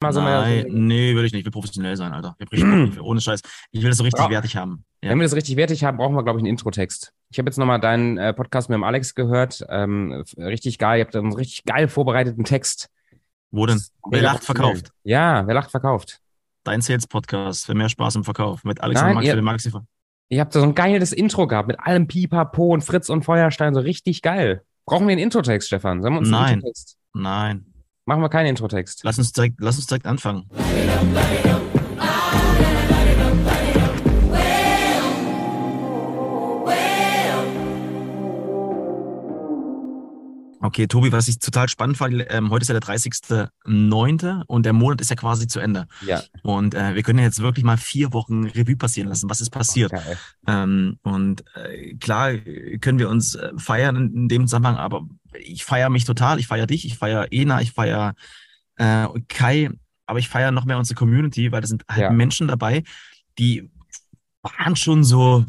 mal so Nein, nee, will ich nicht. Ich will professionell sein, Alter. Ich will- ohne Scheiß. Ich will das so richtig Ja. wertig haben. Ja. Wenn wir das richtig wertig haben, brauchen wir, glaube ich, einen Introtext. Ich habe jetzt nochmal deinen äh, Podcast mit dem Alex gehört. Ähm, richtig geil. Ihr habt einen richtig geil vorbereiteten Text. Wo denn? Wer lacht, verkauft. Ja, wer lacht, verkauft. Dein Sales-Podcast für mehr Spaß im Verkauf mit Alex Nein, und Max ihr- für den Maxi. Ihr habt da so ein geiles Intro gehabt mit allem Pipapo und Fritz und Feuerstein. So richtig geil. Brauchen wir einen Introtext, Stefan? Sollen wir uns einen Nein. Introtext? Nein. Machen wir keinen Introtext. Lass uns direkt, lass uns direkt anfangen. Okay, Tobi, was ich total spannend fand, ähm, heute ist ja der 30.09. und der Monat ist ja quasi zu Ende. Ja. Und äh, wir können ja jetzt wirklich mal vier Wochen Revue passieren lassen. Was ist passiert? Geil. Ähm, und äh, klar können wir uns äh, feiern in, in dem Zusammenhang, aber ich feiere mich total. Ich feiere dich, ich feiere Ena, ich feiere äh, Kai, aber ich feiere noch mehr unsere Community, weil da sind halt Ja. Menschen dabei, die waren schon so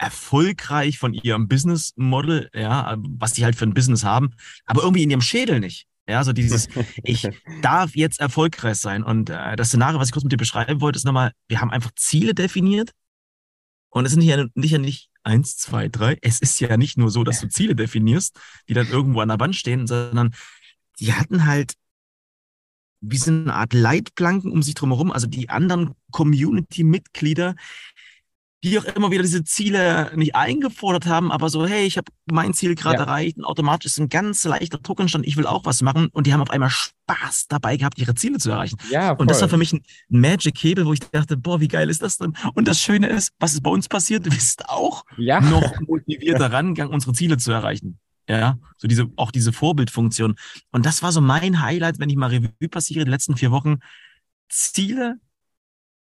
erfolgreich von ihrem Business Model, ja, was die halt für ein Business haben, aber irgendwie in ihrem Schädel nicht. Ja, so dieses, ich darf jetzt erfolgreich sein. Und äh, das Szenario, was ich kurz mit dir beschreiben wollte, ist nochmal, wir haben einfach Ziele definiert. Und es sind ja nicht, ja nicht eins, zwei, drei. Es ist ja nicht nur so, dass du Ziele definierst, die dann irgendwo an der Wand stehen, sondern die hatten halt wie so eine Art Leitplanken um sich drumherum, also die anderen Community-Mitglieder, die auch immer wieder diese Ziele nicht eingefordert haben, aber so, hey, ich habe mein Ziel gerade Ja. erreicht und automatisch ist ein ganz leichter Druck entstanden, ich will auch was machen und die haben auf einmal Spaß dabei gehabt, ihre Ziele zu erreichen. Ja, voll. Und das war für mich ein Magic-Hebel, wo ich dachte, boah, wie geil ist das denn? Und das Schöne ist, was ist bei uns passiert? Du bist auch ja. noch motivierter rangegangen, unsere Ziele zu erreichen. Ja, so diese, auch diese Vorbildfunktion. Und das war so mein Highlight, wenn ich mal Revue passiere, die letzten vier Wochen, Ziele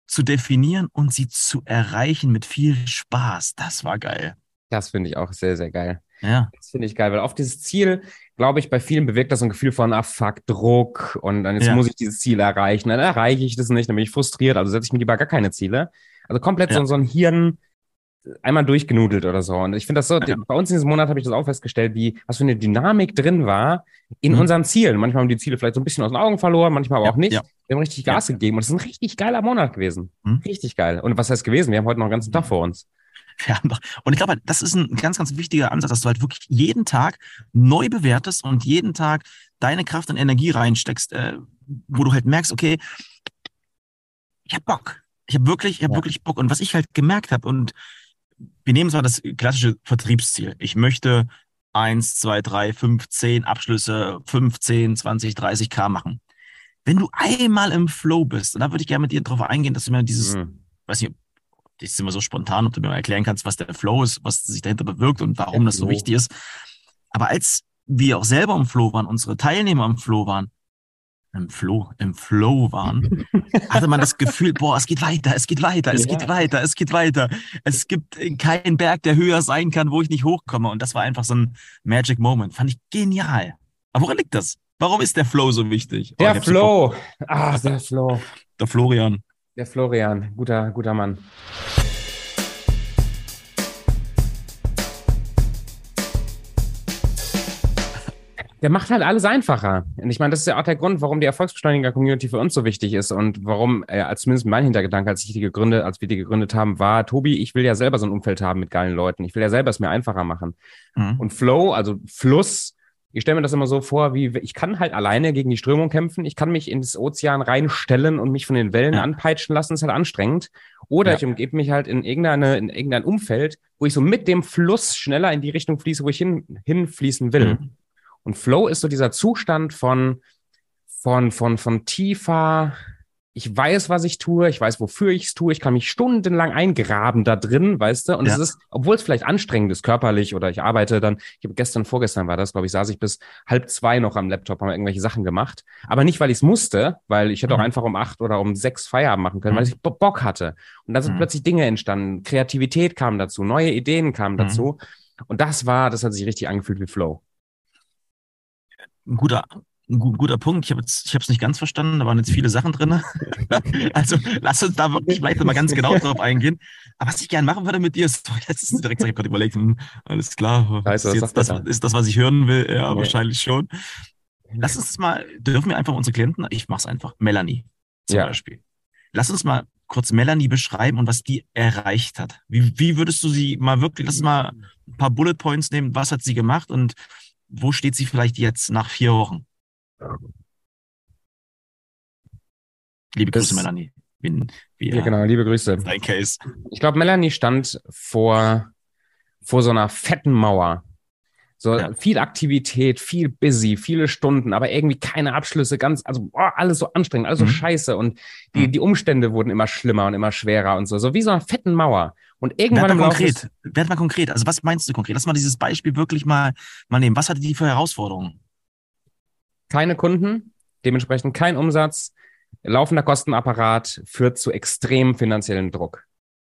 zu definieren und sie zu erreichen mit viel Spaß. Das war geil. Das finde ich auch sehr, sehr geil. Ja. Das finde ich geil, weil auf dieses Ziel, glaube ich, bei vielen bewirkt das so ein Gefühl von, ah, fuck, Druck und dann jetzt Ja. muss ich dieses Ziel erreichen, dann erreiche ich das nicht, dann bin ich frustriert, also setze ich mir lieber gar keine Ziele. Also komplett so, Ja. so ein Hirn einmal durchgenudelt oder so. Und ich finde das so, Ja. bei uns in diesem Monat habe ich das auch festgestellt, wie, was für eine Dynamik drin war in Mhm. unseren Zielen. Manchmal haben die Ziele vielleicht so ein bisschen aus den Augen verloren, manchmal aber Ja, auch nicht. ja. Wir haben richtig Gas gegeben und es ist ein richtig geiler Monat gewesen. Mhm. Richtig geil. Und was heißt gewesen? Wir haben heute noch einen ganzen Tag vor uns. Doch, und ich glaube, halt, das ist ein ganz, ganz wichtiger Ansatz, dass du halt wirklich jeden Tag neu bewertest und jeden Tag deine Kraft und Energie reinsteckst, äh, wo du halt merkst, okay, ich hab Bock. Ich habe wirklich, ich habe Ja. wirklich Bock. Und was ich halt gemerkt habe, und wir nehmen zwar das klassische Vertriebsziel. Ich möchte eins, zwei, drei, fünf, zehn Abschlüsse, 15, 20, 30 K machen. Wenn du einmal im Flow bist, und da würde ich gerne mit dir drauf eingehen, dass du mir dieses Mhm. weiß nicht, das ist immer so spontan, ob du mir mal erklären kannst, was der Flow ist, was sich dahinter bewirkt und warum Der das so wichtig ist. Aber als wir auch selber im Flow waren, unsere Teilnehmer im Flow waren, im Flow, im Flow waren, hatte man das Gefühl, boah, es geht weiter, es geht weiter, es Ja. geht weiter, es geht weiter. Es gibt keinen Berg, der höher sein kann, wo ich nicht hochkomme. Und das war einfach so ein Magic Moment. Fand ich genial. Aber woran liegt das? Warum ist der Flow so wichtig? Oh, Der Bock. Flow. Ah, der Flow. Der Florian. Der Florian. Guter, guter Mann. Der macht halt alles einfacher. Und ich meine, das ist ja auch der Grund, warum die Erfolgsbeschleuniger-Community für uns so wichtig ist und warum, äh, als zumindest mein Hintergedanke, als ich die gegründet, als wir die gegründet haben, war, Tobi, ich will ja selber so ein Umfeld haben mit geilen Leuten. Ich will ja selber es mir einfacher machen. Mhm. Und Flow, also Fluss, ich stelle mir das immer so vor, wie ich kann halt alleine gegen die Strömung kämpfen, ich kann mich ins Ozean reinstellen und mich von den Wellen Ja. anpeitschen lassen, ist halt anstrengend. Oder Ja. ich umgebe mich halt in irgendeine, in irgendein Umfeld, wo ich so mit dem Fluss schneller in die Richtung fließe, wo ich hin, hinfließen will. Mhm. Und Flow ist so dieser Zustand von, von, von, von tiefer, ich weiß, was ich tue, ich weiß, wofür ich es tue, ich kann mich stundenlang eingraben da drin, weißt du? Und es Ja. ist, obwohl es vielleicht anstrengend ist, körperlich oder ich arbeite dann, ich habe gestern, vorgestern war das, glaube ich, saß ich bis halb zwei noch am Laptop, haben irgendwelche Sachen gemacht. Aber nicht, weil ich es musste, weil ich hätte auch Mhm. einfach um acht oder um sechs Feierabend machen können, Mhm. weil ich Bo- Bock hatte. Und da sind Mhm. plötzlich Dinge entstanden, Kreativität kam dazu, neue Ideen kamen Mhm. dazu. Und das war, das hat sich richtig angefühlt wie Flow. Ein guter, ein gu- guter Punkt. Ich habe es nicht ganz verstanden, da waren jetzt viele Sachen drin. also lass uns da wirklich vielleicht mal ganz genau drauf eingehen. Aber was ich gerne machen würde mit dir, ist, jetzt ist direkt, ich habe gerade überlegt, hm, alles klar, Scheiße, ist, jetzt das, da? ist das, was ich hören will? Ja, Nee. wahrscheinlich schon. Lass uns mal, dürfen wir einfach unsere Klienten, ich mach's einfach, Melanie zum Ja. Beispiel. Lass uns mal kurz Melanie beschreiben und was die erreicht hat. Wie, wie würdest du sie mal wirklich, lass uns mal ein paar Bullet Points nehmen, was hat sie gemacht und wo steht sie vielleicht jetzt nach vier Wochen? Liebe Das- Grüße, Melanie. Bin, Ja, genau, liebe Grüße. Dein Case. Ich glaube, Melanie stand vor, vor so einer fetten Mauer. So Ja. viel Aktivität, viel busy, viele Stunden, aber irgendwie keine Abschlüsse, ganz, also boah, alles so anstrengend, alles so Mhm. scheiße und die, Mhm. die Umstände wurden immer schlimmer und immer schwerer und so, so wie so einer fetten Mauer. Und Werd irgendwann mal Laufe des, konkret. Werd mal konkret. Also was meinst du konkret? Lass mal dieses Beispiel wirklich mal, mal nehmen. Was hatte die für Herausforderungen? keine Kunden, dementsprechend kein Umsatz, laufender Kostenapparat führt zu extremem finanziellen Druck.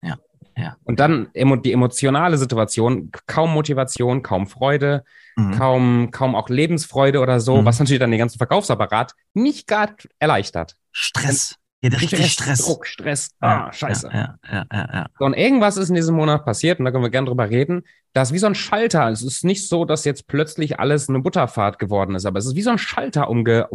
Ja, ja. Und dann die emotionale Situation, kaum Motivation, kaum Freude, Mhm. kaum, kaum auch Lebensfreude oder so, Mhm. was natürlich dann den ganzen Verkaufsapparat nicht gerade erleichtert. Stress. Ja, der richtig Stress. Druck, Stress, Ja, ah, scheiße. Ja, ja, ja, ja. So, und irgendwas ist in diesem Monat passiert, und da können wir gerne drüber reden. Das ist wie so ein Schalter. Es ist nicht so, dass jetzt plötzlich alles eine Butterfahrt geworden ist, aber es ist wie so ein Schalter umge,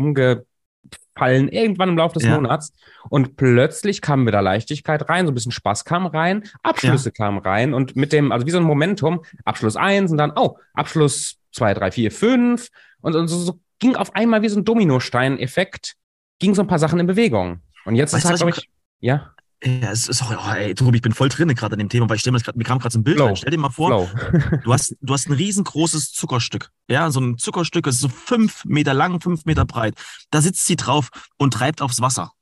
umgefallen, irgendwann im Laufe des Ja. Monats. Und plötzlich kam wieder Leichtigkeit rein, so ein bisschen Spaß kam rein, Abschlüsse kamen rein und mit dem, also wie so ein Momentum, Abschluss eins und dann, oh, Abschluss zwei, drei, vier, fünf. Und, und so, so ging auf einmal wie so ein Dominostein-Effekt, ging so ein paar Sachen in Bewegung. Und jetzt Weißt ist halt, glaube ich, ja, Ja, es ist auch, oh, ey, Tobi, ich bin voll drinne gerade an dem Thema, weil ich stell mir, grad, mir kam gerade so ein Bild rein. Stell dir mal vor, du hast, du hast ein riesengroßes Zuckerstück. Ja, so ein Zuckerstück, das ist so fünf Meter lang, fünf Meter breit. Da sitzt sie drauf und treibt aufs Wasser.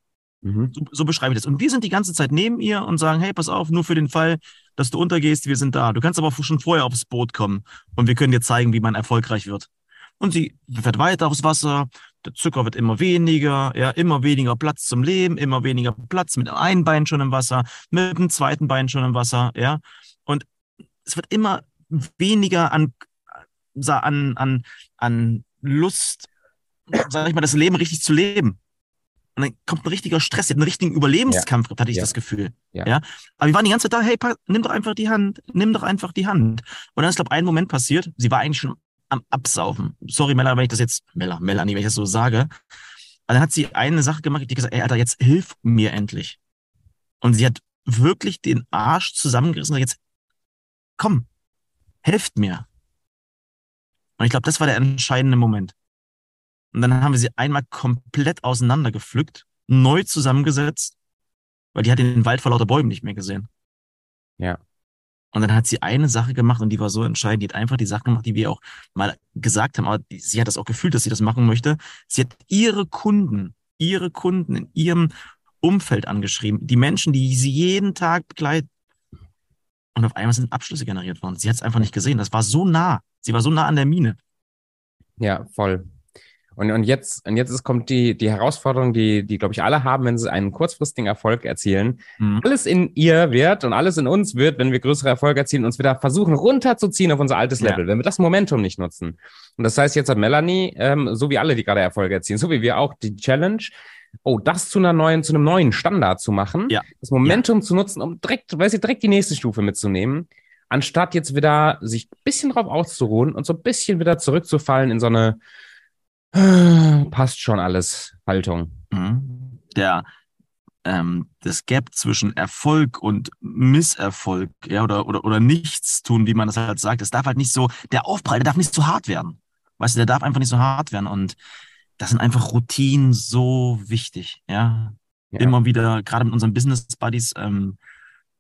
Mhm. So, so beschreibe ich das. Und wir sind die ganze Zeit neben ihr und sagen, hey, pass auf, nur für den Fall, dass du untergehst, wir sind da. Du kannst aber schon vorher aufs Boot kommen und wir können dir zeigen, wie man erfolgreich wird. Und sie fährt weiter aufs Wasser, der Zucker wird immer weniger, ja, immer weniger Platz zum Leben, immer weniger Platz mit einem Bein schon im Wasser, mit dem zweiten Bein schon im Wasser, ja. Und es wird immer weniger an, an, an, an Lust, sag ich mal, das Leben richtig zu leben. Und dann kommt ein richtiger Stress, einen richtigen Überlebenskampf, hatte ich Ja. das Gefühl. Ja. ja. Aber wir waren die ganze Zeit da, hey, nimm doch einfach die Hand, nimm doch einfach die Hand. Und dann ist, glaube ein Moment passiert, sie war eigentlich schon am Absaufen. Sorry, Mella, wenn ich das jetzt, Mella, Melanie, wenn ich das so sage. Aber dann hat sie eine Sache gemacht, die gesagt, ey, Alter, jetzt hilf mir endlich. Und sie hat wirklich den Arsch zusammengerissen und jetzt, komm, helft mir. Und ich glaube, das war der entscheidende Moment. Und dann haben wir sie einmal komplett auseinandergepflückt, neu zusammengesetzt, weil die hat den Wald vor lauter Bäumen nicht mehr gesehen. Ja. Und dann hat sie eine Sache gemacht und die war so entscheidend. Die hat einfach die Sachen gemacht, die wir auch mal gesagt haben. Aber sie hat das auch gefühlt, dass sie das machen möchte. Sie hat ihre Kunden, ihre Kunden in ihrem Umfeld angeschrieben. Die Menschen, die sie jeden Tag begleiten. Und auf einmal sind Abschlüsse generiert worden. Sie hat es einfach nicht gesehen. Das war so nah. Sie war so nah an der Mine. Ja, voll. Und, und jetzt, und jetzt ist, kommt die, die Herausforderung, die, die, glaube ich, alle haben, wenn sie einen kurzfristigen Erfolg erzielen. Mhm. Alles in ihr wird und alles in uns wird, wenn wir größere Erfolge erzielen, uns wieder versuchen runterzuziehen auf unser altes Ja. Level, wenn wir das Momentum nicht nutzen. Und das heißt, jetzt hat Melanie, ähm, so wie alle, die gerade Erfolge erzielen, so wie wir auch, die Challenge, oh, das zu einer neuen, zu einem neuen Standard zu machen, Ja. das Momentum zu nutzen, um direkt, weil sie direkt die nächste Stufe mitzunehmen, anstatt jetzt wieder sich ein bisschen drauf auszuruhen und so ein bisschen wieder zurückzufallen in so eine passt schon alles Haltung. Mhm. Der, ähm, das Gap zwischen Erfolg und Misserfolg, ja, oder, oder, oder Nichtstun, wie man das halt sagt, es darf halt nicht so, der Aufprall, der darf nicht so hart werden. Weißt du, der darf einfach nicht so hart werden. Und das sind einfach Routinen so wichtig, ja. Ja. Immer wieder, gerade mit unseren Business Buddies, ähm,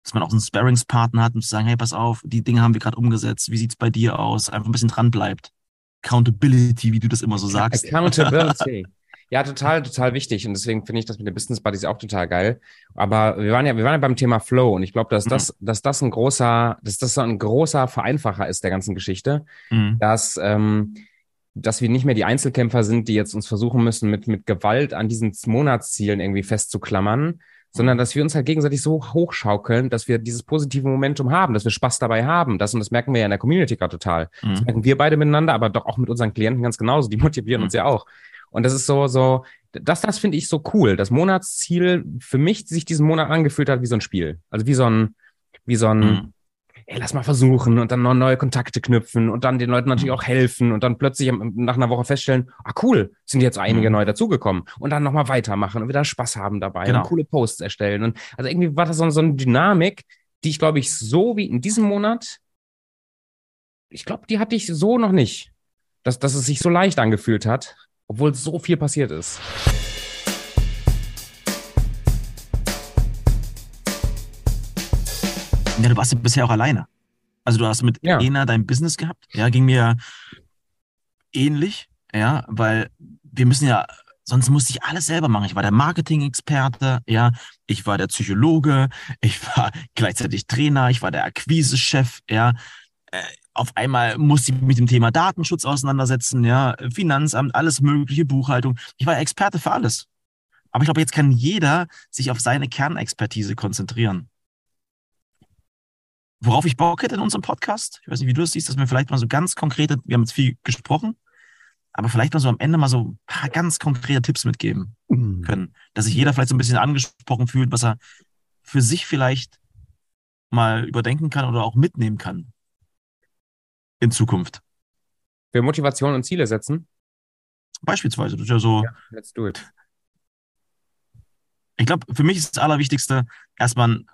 dass man auch einen Sparringspartner hat, um zu sagen, hey, pass auf, die Dinge haben wir gerade umgesetzt, wie sieht's bei dir aus? Einfach ein bisschen dran bleibt. Accountability, wie du das immer so sagst. Accountability. Ja, total, total wichtig. Und deswegen finde ich das mit den Business Buddies auch total geil. Aber wir waren ja, wir waren ja beim Thema Flow und ich glaube, dass das, dass das ein großer, dass das so ein großer Vereinfacher ist der ganzen Geschichte, Mhm. dass, ähm, dass wir nicht mehr die Einzelkämpfer sind, die jetzt uns versuchen müssen, mit, mit Gewalt an diesen Monatszielen irgendwie festzuklammern, sondern dass wir uns halt gegenseitig so hochschaukeln, dass wir dieses positive Momentum haben, dass wir Spaß dabei haben. Das, und das merken wir ja in der Community gerade total. Das Mhm. merken wir beide miteinander, aber doch auch mit unseren Klienten ganz genauso. Die motivieren Mhm. uns ja auch. Und das ist so, so, das, das finde ich so cool. Das Monatsziel für mich sich diesen Monat angefühlt hat wie so ein Spiel. Also wie so ein, wie so ein, Mhm. Ey, lass mal versuchen und dann noch neue Kontakte knüpfen und dann den Leuten natürlich auch helfen und dann plötzlich nach einer Woche feststellen, ah cool, sind jetzt einige mhm. neu dazugekommen und dann nochmal weitermachen und wieder Spaß haben dabei genau. und coole Posts erstellen. Und also irgendwie war das so, so eine Dynamik, die ich, glaube ich, so wie in diesem Monat, ich glaube, die hatte ich so noch nicht, dass, dass es sich so leicht angefühlt hat, obwohl so viel passiert ist. Ja, du warst ja bisher auch alleine. Also du hast mit ja. Ena dein Business gehabt. Ja, ging mir ähnlich. Ja, weil wir müssen ja, sonst musste ich alles selber machen. Ich war der Marketing-Experte. Ja, ich war der Psychologe. Ich war gleichzeitig Trainer. Ich war der Akquise-Chef. Ja, äh, auf einmal musste ich mich mit dem Thema Datenschutz auseinandersetzen. Ja, Finanzamt, alles mögliche, Buchhaltung. Ich war Experte für alles. Aber ich glaube, jetzt kann jeder sich auf seine Kernexpertise konzentrieren. Worauf ich Bock hätte in unserem Podcast, ich weiß nicht, wie du das siehst, dass wir vielleicht mal so ganz konkrete, wir haben jetzt viel gesprochen, aber vielleicht mal so am Ende mal so ein paar ganz konkrete Tipps mitgeben mhm. können, dass sich jeder vielleicht so ein bisschen angesprochen fühlt, was er für sich vielleicht mal überdenken kann oder auch mitnehmen kann in Zukunft. Für Motivation und Ziele setzen? Beispielsweise, das ist ja so. Ja, let's do it. Ich glaube, für mich ist das Allerwichtigste, erstmal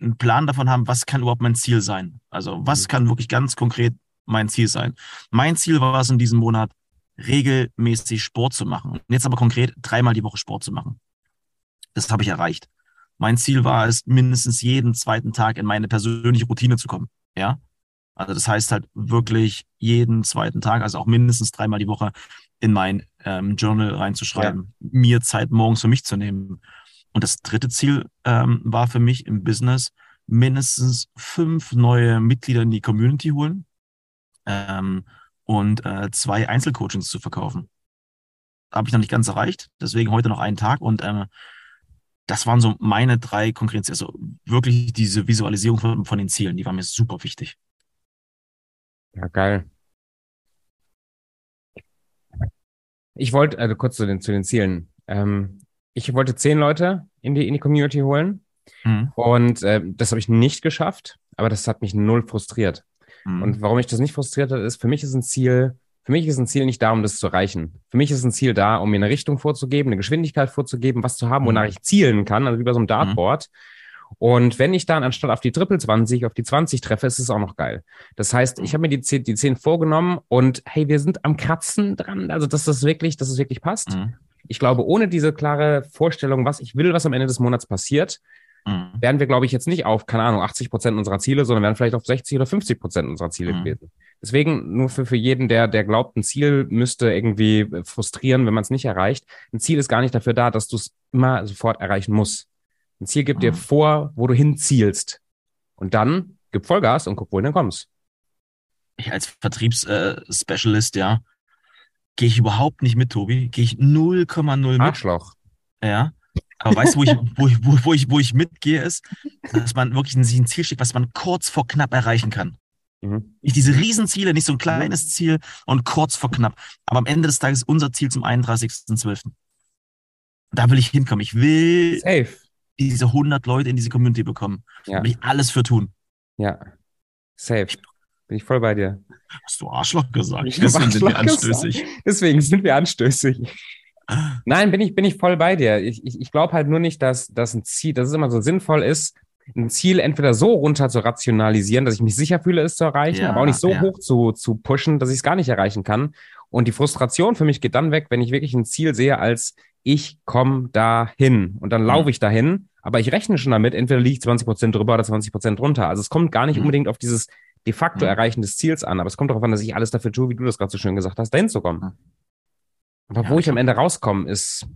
einen Plan davon haben, was kann überhaupt mein Ziel sein. Also was mhm. kann wirklich ganz konkret mein Ziel sein. Mein Ziel war es in diesem Monat, regelmäßig Sport zu machen. Jetzt aber konkret dreimal die Woche Sport zu machen. Das habe ich erreicht. Mein Ziel war es, mindestens jeden zweiten Tag in meine persönliche Routine zu kommen. Ja. Also das heißt halt wirklich jeden zweiten Tag, also auch mindestens dreimal die Woche in mein ähm, Journal reinzuschreiben, ja. mir Zeit morgens für mich zu nehmen. Und das dritte Ziel ähm, war für mich im Business, mindestens fünf neue Mitglieder in die Community holen ähm, und äh, zwei Einzelcoachings zu verkaufen. Habe ich noch nicht ganz erreicht, deswegen heute noch einen Tag und äh, das waren so meine drei konkreten, also wirklich diese Visualisierung von, von den Zielen, die war mir super wichtig. Ja, geil. Ich wollte, also kurz zu den, zu den Zielen. Ähm, ich wollte zehn Leute in die, in die Community holen. Mhm. Und äh, das habe ich nicht geschafft, aber das hat mich null frustriert. Mhm. Und warum mich das nicht frustriert hat, ist, für mich ist ein Ziel, für mich ist ein Ziel nicht da, um das zu erreichen. Für mich ist ein Ziel da, um mir eine Richtung vorzugeben, eine Geschwindigkeit vorzugeben, was zu haben, wonach mhm. ich zielen kann, also wie bei so einem mhm. Dartboard. Und wenn ich dann anstatt auf die Triple 20 auf die 20 treffe, ist es auch noch geil. Das heißt, ich habe mir die 10, die 10 vorgenommen und hey, wir sind am Kratzen dran. Also, dass das wirklich, dass es wirklich passt. Mhm ich glaube, ohne diese klare Vorstellung, was ich will, was am Ende des Monats passiert, mhm. wären wir, glaube ich, jetzt nicht auf, keine Ahnung, 80 Prozent unserer Ziele, sondern wären vielleicht auf 60 oder 50 Prozent unserer Ziele mhm. gewesen. Deswegen nur für, für jeden, der, der glaubt, ein Ziel müsste irgendwie frustrieren, wenn man es nicht erreicht. Ein Ziel ist gar nicht dafür da, dass du es immer sofort erreichen musst. Ein Ziel gibt mhm. dir vor, wo du hinzielst. Und dann gib Vollgas und guck, wohin du kommst. Ich als Vertriebsspecialist, äh, ja, Gehe ich überhaupt nicht mit, Tobi. Gehe ich 0,0 mit. Arschloch. Ja. Aber weißt du, wo ich, wo, ich, wo, ich, wo ich mitgehe, ist, dass man wirklich sich ein Ziel steckt, was man kurz vor knapp erreichen kann. Mhm. Nicht diese Riesenziele, nicht so ein kleines Ziel und kurz vor knapp. Aber am Ende des Tages unser Ziel zum 31.12. Da will ich hinkommen. Ich will Safe. diese 100 Leute in diese Community bekommen. Ja. Da will ich alles für tun. Ja. Safe. Bin ich voll bei dir. Hast du Arschloch gesagt? Ich Deswegen Arschloch sind wir anstößig. Gesagt. Deswegen sind wir anstößig. Nein, bin ich, bin ich voll bei dir. Ich, ich, ich glaube halt nur nicht, dass, dass ein Ziel, dass es immer so sinnvoll ist, ein Ziel entweder so runter zu rationalisieren, dass ich mich sicher fühle, es zu erreichen, ja, aber auch nicht so ja. hoch zu, zu pushen, dass ich es gar nicht erreichen kann. Und die Frustration für mich geht dann weg, wenn ich wirklich ein Ziel sehe als ich komme dahin und dann laufe mhm. ich dahin, aber ich rechne schon damit, entweder liege ich 20 Prozent drüber oder 20 Prozent drunter. Also es kommt gar nicht mhm. unbedingt auf dieses de facto mhm. Erreichen des Ziels an. Aber es kommt darauf an, dass ich alles dafür tue, wie du das gerade so schön gesagt hast, dahin zu kommen. Mhm. Aber ja, wo ich am Ende rauskomme, ist.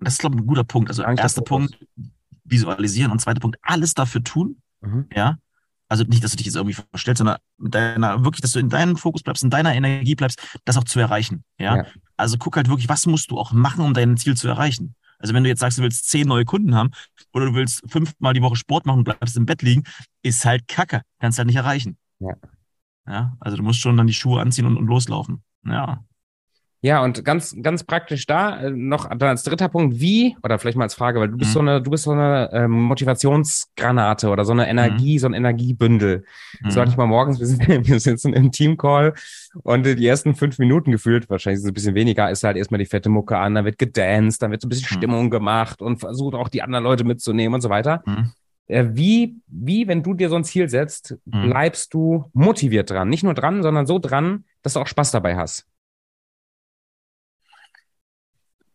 Das ist, glaube ich, ein guter Punkt. Also, erster Punkt, visualisieren und zweiter Punkt, alles dafür tun. Mhm. Ja. Also nicht, dass du dich jetzt irgendwie verstellst, sondern mit deiner, wirklich, dass du in deinem Fokus bleibst, in deiner Energie bleibst, das auch zu erreichen. Ja? ja. Also guck halt wirklich, was musst du auch machen, um dein Ziel zu erreichen. Also wenn du jetzt sagst, du willst zehn neue Kunden haben oder du willst fünfmal die Woche Sport machen und bleibst im Bett liegen, ist halt Kacke. Kannst halt nicht erreichen. Ja. Ja, also du musst schon dann die Schuhe anziehen und, und loslaufen. Ja. Ja, und ganz, ganz praktisch da äh, noch dann als dritter Punkt, wie, oder vielleicht mal als Frage, weil du bist Mhm. so eine, du bist so eine ähm, Motivationsgranate oder so eine Energie, so ein Energiebündel. So hatte ich Mhm. mal morgens, wir, sind, wir sitzen im Teamcall und die ersten fünf Minuten gefühlt, wahrscheinlich ist es ein bisschen weniger, ist halt erstmal die fette Mucke an, dann wird gedanced, dann wird so ein bisschen Mhm. Stimmung gemacht und versucht auch die anderen Leute mitzunehmen und so weiter. Mhm. Äh, Wie, wie, wenn du dir so ein Ziel setzt, Mhm. bleibst du motiviert dran? Nicht nur dran, sondern so dran, dass du auch Spaß dabei hast.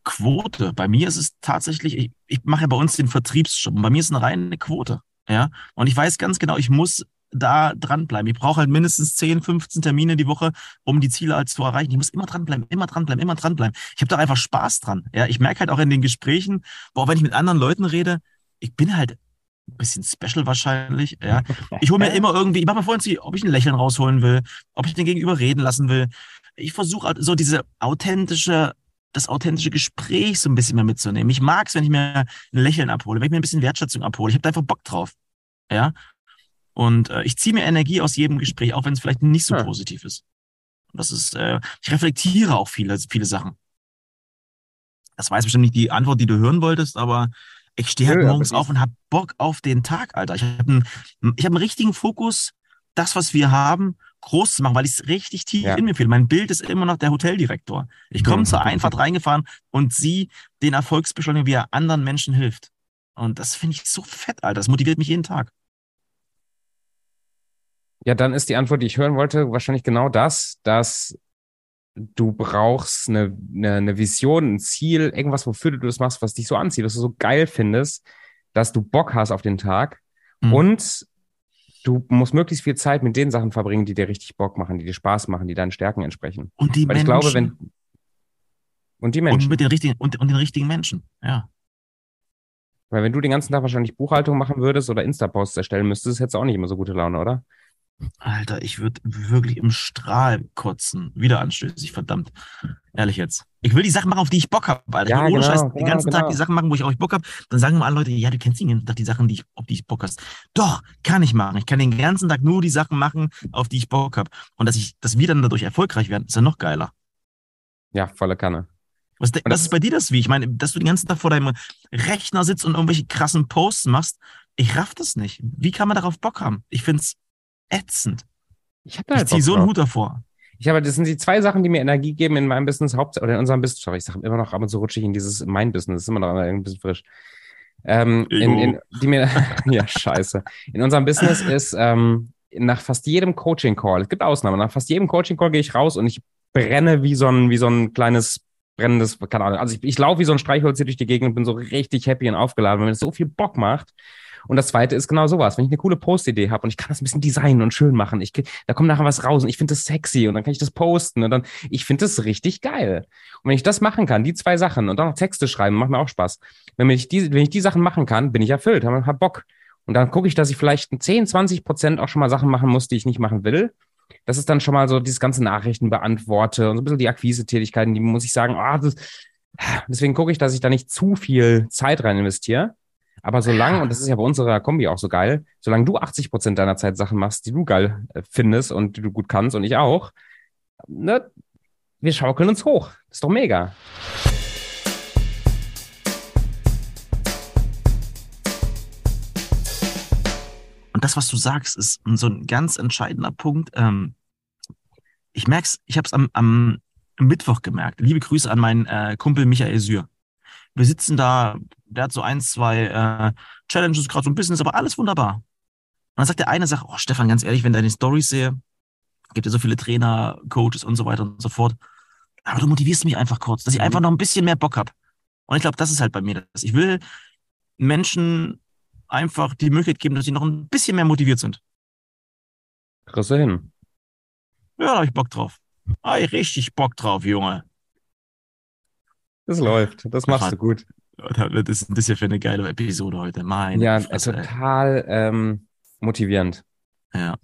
Quote. Bei mir ist es tatsächlich, ich, ich mache ja bei uns den Vertriebsjob. und Bei mir ist es eine reine Quote. Ja. Und ich weiß ganz genau, ich muss da dranbleiben. Ich brauche halt mindestens 10, 15 Termine die Woche, um die Ziele halt zu erreichen. Ich muss immer dranbleiben, immer dranbleiben, immer dranbleiben. Ich habe da einfach Spaß dran. Ja. Ich merke halt auch in den Gesprächen, boah, wenn ich mit anderen Leuten rede, ich bin halt ein bisschen special wahrscheinlich. Ja. Ich hole mir immer irgendwie, ich mache mir vorhin, ob ich ein Lächeln rausholen will, ob ich den Gegenüber reden lassen will. Ich versuche halt so diese authentische das authentische Gespräch so ein bisschen mehr mitzunehmen. Ich mag es, wenn ich mir ein Lächeln abhole, wenn ich mir ein bisschen Wertschätzung abhole. Ich habe da einfach Bock drauf. Ja. Und äh, ich ziehe mir Energie aus jedem Gespräch, auch wenn es vielleicht nicht so Ja. positiv ist. Und das ist, äh, ich reflektiere auch viele, viele Sachen. Das war jetzt bestimmt nicht die Antwort, die du hören wolltest, aber ich stehe halt aber morgens auf und habe Bock auf den Tag, Alter. Ich habe einen, ich hab einen richtigen Fokus, das, was wir haben, groß zu machen, weil ich es richtig tief Ja. in mir fühle. Mein Bild ist immer noch der Hoteldirektor. Ich komme Mhm. zur Einfahrt reingefahren und sehe den Erfolgsbeschleuniger, wie er anderen Menschen hilft. Und das finde ich so fett, Alter. Das motiviert mich jeden Tag. Ja, dann ist die Antwort, die ich hören wollte, wahrscheinlich genau das, dass du brauchst eine, eine, eine Vision, ein Ziel, irgendwas, wofür du das machst, was dich so anzieht, was du so geil findest, dass du Bock hast auf den Tag Mhm. und du musst möglichst viel Zeit mit den Sachen verbringen, die dir richtig Bock machen, die dir Spaß machen, die deinen Stärken entsprechen. Und die Weil ich Menschen. glaube, wenn und die und Menschen, mit den richtigen, und, und den richtigen Menschen. Ja. weil wenn du den ganzen Tag wahrscheinlich Buchhaltung machen würdest oder Insta-Posts erstellen müsstest, hättest du auch nicht immer so gute Laune, oder? Alter, ich würde wirklich im Strahl kotzen. Wieder anstößig, verdammt. Ehrlich jetzt. Ich will die Sachen machen, auf die ich Bock habe, Alter. Ja, ich will ohne genau, Scheiß den genau, ganzen Tag genau. die Sachen machen, wo ich auch Bock habe. Dann sagen immer alle Leute, ja, du kennst den ganzen Tag die Sachen, die ich, auf die ich Bock hast. Doch, kann ich machen. Ich kann den ganzen Tag nur die Sachen machen, auf die ich Bock habe. Und dass ich, dass wir dann dadurch erfolgreich werden, ist ja noch geiler. Ja, volle Kanne. Was, was das- ist bei dir das wie? Ich meine, dass du den ganzen Tag vor deinem Rechner sitzt und irgendwelche krassen Posts machst, ich raff das nicht. Wie kann man darauf Bock haben? Ich find's ätzend. Ich habe da Ich halt ziehe so einen. Hut davor. Ich habe, das sind die zwei Sachen, die mir Energie geben in meinem Business, Haupt oder in unserem Business. Sorry, ich sage immer noch ab und zu rutsche ich in dieses mein Business, das ist immer noch ein bisschen frisch. Ähm, in, in, die mir, ja, scheiße. In unserem Business ist ähm, nach fast jedem Coaching-Call, es gibt Ausnahmen, nach fast jedem Coaching-Call gehe ich raus und ich brenne wie so ein, wie so ein kleines brennendes, keine Ahnung. Also ich, ich laufe wie so ein Streichholz hier durch die Gegend und bin so richtig happy und aufgeladen, weil mir das so viel Bock macht. Und das zweite ist genau sowas, wenn ich eine coole Post-Idee habe und ich kann das ein bisschen designen und schön machen. Ich, da kommt nachher was raus und ich finde das sexy und dann kann ich das posten und dann, ich finde das richtig geil. Und wenn ich das machen kann, die zwei Sachen und dann noch Texte schreiben, macht mir auch Spaß. Wenn ich die, wenn ich die Sachen machen kann, bin ich erfüllt, habe hab Bock. Und dann gucke ich, dass ich vielleicht 10, 20 Prozent auch schon mal Sachen machen muss, die ich nicht machen will. Das ist dann schon mal so dieses ganze Nachrichten beantworte und so ein bisschen die Akquise-Tätigkeiten, die muss ich sagen, ah, das, deswegen gucke ich, dass ich da nicht zu viel Zeit rein investiere. Aber solange, und das ist ja bei unserer Kombi auch so geil, solange du 80 Prozent deiner Zeit Sachen machst, die du geil äh, findest und die du gut kannst und ich auch, ne, wir schaukeln uns hoch. Das ist doch mega. Und das, was du sagst, ist so ein ganz entscheidender Punkt. Ähm, ich merk's, ich habe es am, am Mittwoch gemerkt. Liebe Grüße an meinen äh, Kumpel Michael Sühr. Wir sitzen da, der hat so ein, zwei äh, Challenges, gerade so ein Business, aber alles wunderbar. Und dann sagt der eine, sagt, oh Stefan, ganz ehrlich, wenn ich deine Stories sehe, gibt ja so viele Trainer, Coaches und so weiter und so fort. Aber du motivierst mich einfach kurz, dass ich Mhm. einfach noch ein bisschen mehr Bock habe. Und ich glaube, das ist halt bei mir das. Ich will Menschen einfach die Möglichkeit geben, dass sie noch ein bisschen mehr motiviert sind. Du hin. Ja, da habe ich Bock drauf. Ah, ich richtig Bock drauf, Junge. Das läuft. Das machst du gut. Was ist das hier für eine geile Episode heute? Meine Ja, Fresse, ey. total ähm, motivierend. Ja.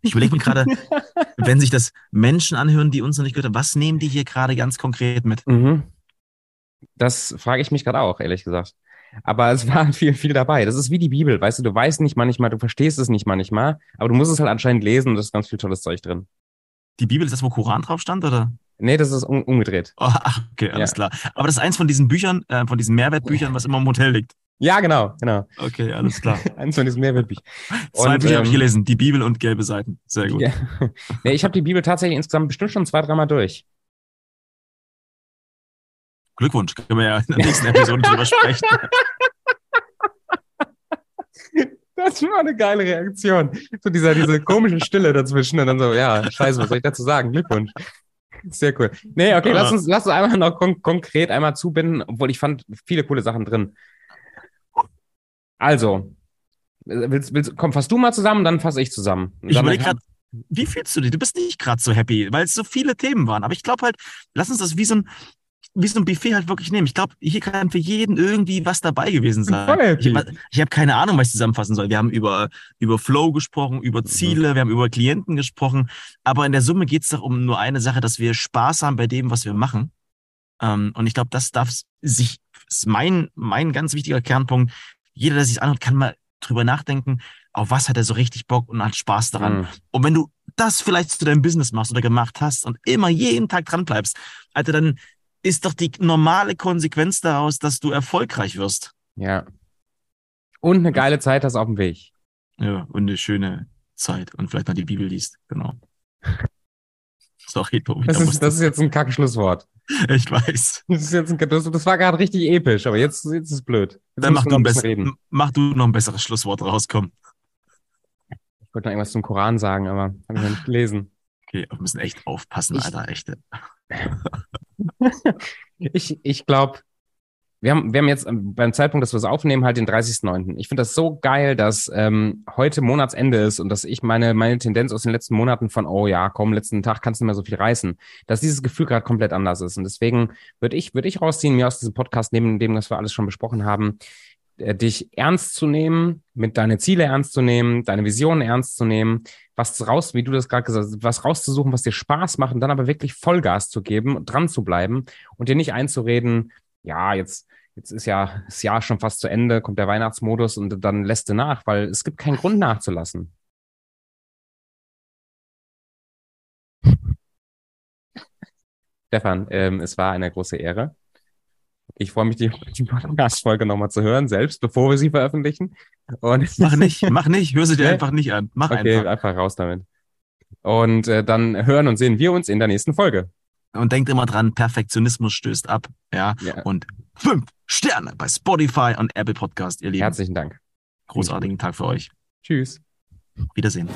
Ich überlege mir gerade, wenn sich das Menschen anhören, die uns noch nicht gehört haben, was nehmen die hier gerade ganz konkret mit? Mhm. Das frage ich mich gerade auch, ehrlich gesagt. Aber es war viel, viel dabei. Das ist wie die Bibel, weißt du, du weißt nicht manchmal, du verstehst es nicht manchmal, aber du musst es halt anscheinend lesen und da ist ganz viel tolles Zeug drin. Die Bibel ist das, wo Koran drauf stand, oder? Nee, das ist um, umgedreht. Oh, ach, okay, alles Ja. klar. Aber das ist eins von diesen Büchern, äh, von diesen Mehrwertbüchern, was immer im Hotel liegt. Ja, genau, genau. Okay, alles klar. Eins von diesen Mehrwertbüchern. Zwei Bücher habe ich ähm, gelesen, die Bibel und gelbe Seiten. Sehr gut. Ja. Nee, ich habe die Bibel tatsächlich insgesamt bestimmt schon zwei, dreimal durch. Glückwunsch, können wir ja in der nächsten Episode drüber sprechen. Das war eine geile Reaktion. So dieser, diese komische Stille dazwischen und dann so, ja, scheiße, was soll ich dazu sagen? Glückwunsch. Sehr cool. Nee, okay, lass uns, lass uns einmal noch kon konkret einmal zubinden, obwohl ich fand viele coole Sachen drin. Also, willst, willst, komm, fass du mal zusammen, dann fasse ich zusammen. Ich überlege gerade, wie fühlst du dich? Du bist nicht gerade so happy, weil es so viele Themen waren. Aber ich glaube halt, lass uns das wie so ein, wie so ein Buffet halt wirklich nehmen. Ich glaube, hier kann für jeden irgendwie was dabei gewesen sein. Ich, ich habe keine Ahnung, was ich zusammenfassen soll. Wir haben über, über Flow gesprochen, Mhm. über Ziele, wir haben über Klienten gesprochen. Aber in der Summe geht es doch um nur eine Sache, dass wir Spaß haben bei dem, was wir machen. Ähm, und ich glaube, das darf sich, ist mein, mein ganz wichtiger Kernpunkt. Jeder, der sich anhört, kann mal drüber nachdenken, auf was hat er so richtig Bock und hat Spaß daran. Mhm. Und wenn du das vielleicht zu deinem Business machst oder gemacht hast und immer jeden Tag dran bleibst, Alter, dann ist doch die normale Konsequenz daraus, dass du erfolgreich wirst. Ja. Und eine geile Zeit hast auf dem Weg. Ja, und eine schöne Zeit und vielleicht noch die Bibel liest. Genau. Sorry, Tobi. Das da ist, das ist jetzt ein Kackschlusswort. ich weiß. Das ist jetzt ein, das, das war gerade richtig episch, aber jetzt, jetzt ist es blöd. Jetzt Dann mach du, ein besser, mach du noch ein besseres Schlusswort rauskommen. Ich wollte noch irgendwas zum Koran sagen, aber habe ich noch nicht gelesen. Okay, wir müssen echt aufpassen, Ich- Alter, echt. Ich, ich glaube, wir haben, wir haben jetzt ähm, beim Zeitpunkt, dass wir es aufnehmen, halt den 30.09. Ich finde das so geil, dass ähm, heute Monatsende ist und dass ich meine, meine Tendenz aus den letzten Monaten von, oh ja, komm, letzten Tag kannst du nicht mehr so viel reißen, dass dieses Gefühl gerade komplett anders ist. Und deswegen würde ich, würde ich rausziehen, mir aus diesem Podcast, neben dem, was wir alles schon besprochen haben, äh, dich ernst zu nehmen, mit deine Ziele ernst zu nehmen, deine Visionen ernst zu nehmen, was raus, wie du das gerade gesagt hast, was rauszusuchen, was dir Spaß macht und dann aber wirklich Vollgas zu geben, dran zu bleiben und dir nicht einzureden, ja, jetzt, jetzt ist ja das Jahr schon fast zu Ende, kommt der Weihnachtsmodus und dann lässt du nach, weil es gibt keinen Grund nachzulassen. Stefan, ähm, es war eine große Ehre. Ich freue mich, die, Podcast-Folge nochmal zu hören, selbst bevor wir sie veröffentlichen. Und Mach nicht, mach nicht, hör sie dir einfach nicht an. Mach okay, einfach. einfach raus damit. Und äh, dann hören und sehen wir uns in der nächsten Folge. Und denkt immer dran, Perfektionismus stößt ab. Ja. Ja. Und fünf Sterne bei Spotify und Apple Podcast, ihr Lieben. Herzlichen Dank. Großartigen Tag für euch. Tschüss. Wiedersehen.